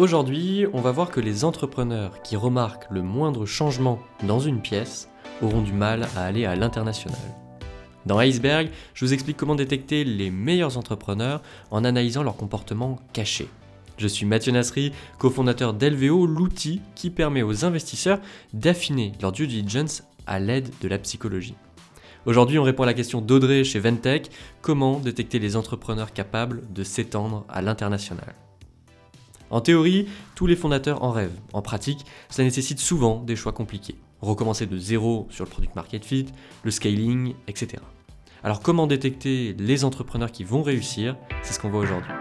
Aujourd'hui, on va voir que les entrepreneurs qui remarquent le moindre changement dans une pièce auront du mal à aller à l'international. Dans Iceberg, je vous explique comment détecter les meilleurs entrepreneurs en analysant leur comportement caché. Je suis Mathieu Nasri, cofondateur d'LVO, l'outil qui permet aux investisseurs d'affiner leur due diligence à l'aide de la psychologie. Aujourd'hui, on répond à la question d'Audrey chez Ventech, comment détecter les entrepreneurs capables de s'étendre à l'international? En théorie, tous les fondateurs en rêvent. En pratique, ça nécessite souvent des choix compliqués. Recommencer de zéro sur le product market fit, le scaling, etc. Alors comment détecter les entrepreneurs qui vont réussir? C'est ce qu'on voit aujourd'hui.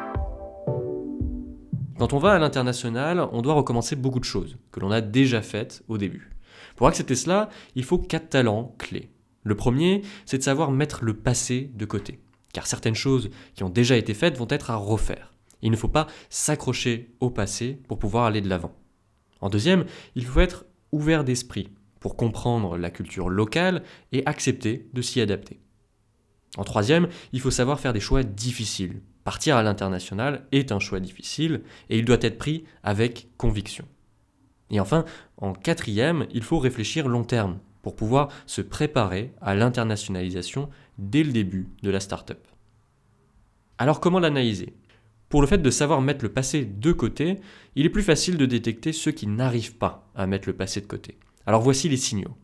Quand on va à l'international, on doit recommencer beaucoup de choses que l'on a déjà faites au début. Pour accepter cela, il faut quatre talents clés. Le premier, c'est de savoir mettre le passé de côté. Car certaines choses qui ont déjà été faites vont être à refaire. Il ne faut pas s'accrocher au passé pour pouvoir aller de l'avant. En deuxième, il faut être ouvert d'esprit pour comprendre la culture locale et accepter de s'y adapter. En troisième, il faut savoir faire des choix difficiles. Partir à l'international est un choix difficile et il doit être pris avec conviction. Et enfin, en quatrième, il faut réfléchir long terme pour pouvoir se préparer à l'internationalisation dès le début de la startup. Alors comment l'analyser? Pour le fait de savoir mettre le passé de côté, il est plus facile de détecter ceux qui n'arrivent pas à mettre le passé de côté. Alors voici les signaux.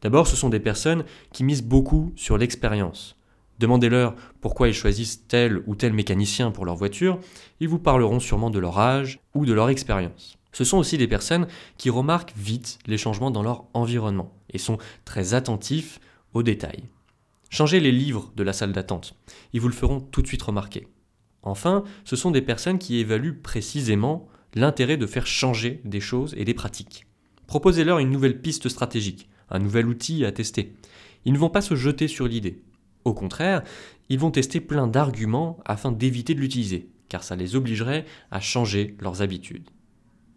D'abord, ce sont des personnes qui misent beaucoup sur l'expérience. Demandez-leur pourquoi ils choisissent tel ou tel mécanicien pour leur voiture, ils vous parleront sûrement de leur âge ou de leur expérience. Ce sont aussi des personnes qui remarquent vite les changements dans leur environnement et sont très attentifs aux détails. Changez les livres de la salle d'attente, ils vous le feront tout de suite remarquer. Enfin, ce sont des personnes qui évaluent précisément l'intérêt de faire changer des choses et des pratiques. Proposez-leur une nouvelle piste stratégique, un nouvel outil à tester. Ils ne vont pas se jeter sur l'idée. Au contraire, ils vont tester plein d'arguments afin d'éviter de l'utiliser, car ça les obligerait à changer leurs habitudes.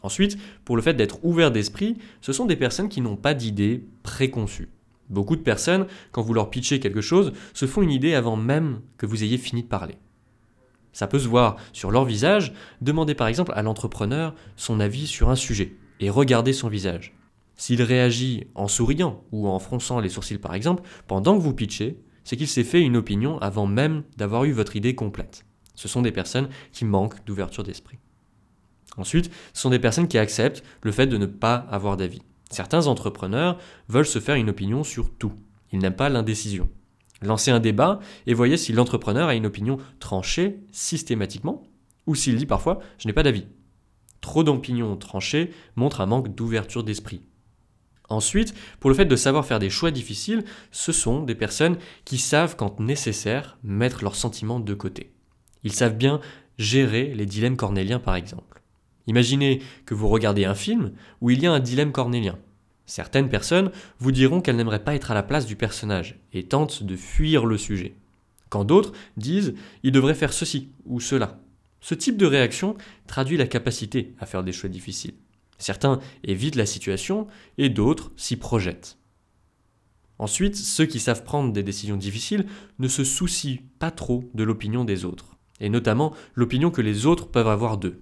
Ensuite, pour le fait d'être ouvert d'esprit, ce sont des personnes qui n'ont pas d'idées préconçues. Beaucoup de personnes, quand vous leur pitchez quelque chose, se font une idée avant même que vous ayez fini de parler. Ça peut se voir sur leur visage. Demandez par exemple à l'entrepreneur son avis sur un sujet et regardez son visage. S'il réagit en souriant ou en fronçant les sourcils par exemple, pendant que vous pitchez, c'est qu'il s'est fait une opinion avant même d'avoir eu votre idée complète. Ce sont des personnes qui manquent d'ouverture d'esprit. Ensuite, ce sont des personnes qui acceptent le fait de ne pas avoir d'avis. Certains entrepreneurs veulent se faire une opinion sur tout. Ils n'aiment pas l'indécision. Lancez un débat et voyez si l'entrepreneur a une opinion tranchée systématiquement ou s'il dit parfois je n'ai pas d'avis. Trop d'opinions tranchées montre un manque d'ouverture d'esprit. Ensuite, pour le fait de savoir faire des choix difficiles, ce sont des personnes qui savent quand nécessaire mettre leurs sentiments de côté. Ils savent bien gérer les dilemmes cornéliens par exemple. Imaginez que vous regardez un film où il y a un dilemme cornélien. Certaines personnes vous diront qu'elles n'aimeraient pas être à la place du personnage et tentent de fuir le sujet. Quand d'autres disent il devrait faire ceci ou cela. Ce type de réaction traduit la capacité à faire des choix difficiles. Certains évitent la situation et d'autres s'y projettent. Ensuite, ceux qui savent prendre des décisions difficiles ne se soucient pas trop de l'opinion des autres, et notamment l'opinion que les autres peuvent avoir d'eux.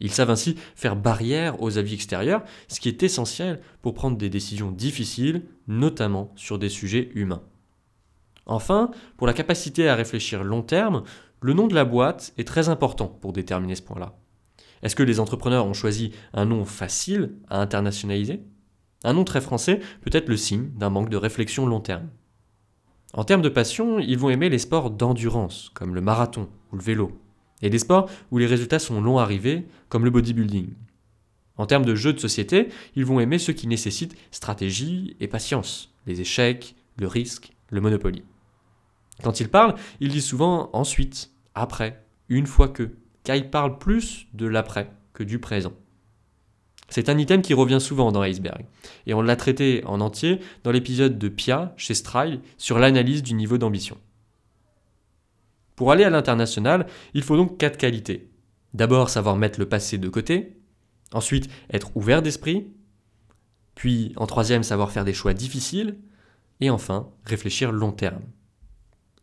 Ils savent ainsi faire barrière aux avis extérieurs, ce qui est essentiel pour prendre des décisions difficiles, notamment sur des sujets humains. Enfin, pour la capacité à réfléchir long terme, le nom de la boîte est très important pour déterminer ce point-là. Est-ce que les entrepreneurs ont choisi un nom facile à internationaliser? Un nom très français peut être le signe d'un manque de réflexion long terme. En termes de passion, ils vont aimer les sports d'endurance, comme le marathon ou le vélo, et des sports où les résultats sont longs à arriver, comme le bodybuilding. En termes de jeux de société, ils vont aimer ceux qui nécessitent stratégie et patience, les échecs, le risque, le monopoly. Quand ils parlent, ils disent souvent ensuite, après, une fois que, car ils parlent plus de l'après que du présent. C'est un item qui revient souvent dans Iceberg, et on l'a traité en entier dans l'épisode de Pia chez Stryle sur l'analyse du niveau d'ambition. Pour aller à l'international, il faut donc quatre qualités. D'abord savoir mettre le passé de côté, ensuite être ouvert d'esprit, puis en troisième savoir faire des choix difficiles, et enfin réfléchir long terme.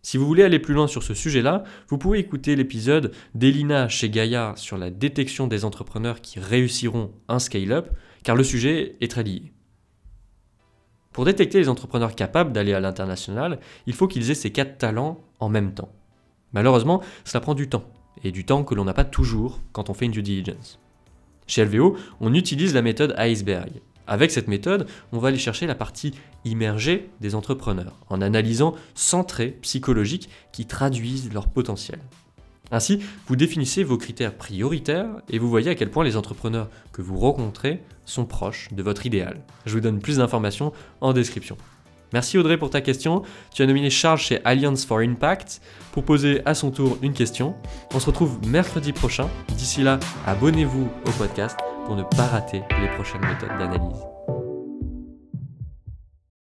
Si vous voulez aller plus loin sur ce sujet-là, vous pouvez écouter l'épisode d'Elina chez Gaia sur la détection des entrepreneurs qui réussiront un scale-up, car le sujet est très lié. Pour détecter les entrepreneurs capables d'aller à l'international, il faut qu'ils aient ces quatre talents en même temps. Malheureusement, cela prend du temps, et du temps que l'on n'a pas toujours quand on fait une due diligence. Chez LVO, on utilise la méthode iceberg. Avec cette méthode, on va aller chercher la partie immergée des entrepreneurs, en analysant 100 traits psychologiques qui traduisent leur potentiel. Ainsi, vous définissez vos critères prioritaires et vous voyez à quel point les entrepreneurs que vous rencontrez sont proches de votre idéal. Je vous donne plus d'informations en description. Merci Audrey pour ta question. Tu as nominé Charles chez Alliance for Impact pour poser à son tour une question. On se retrouve mercredi prochain. D'ici là, abonnez-vous au podcast pour ne pas rater les prochaines méthodes d'analyse.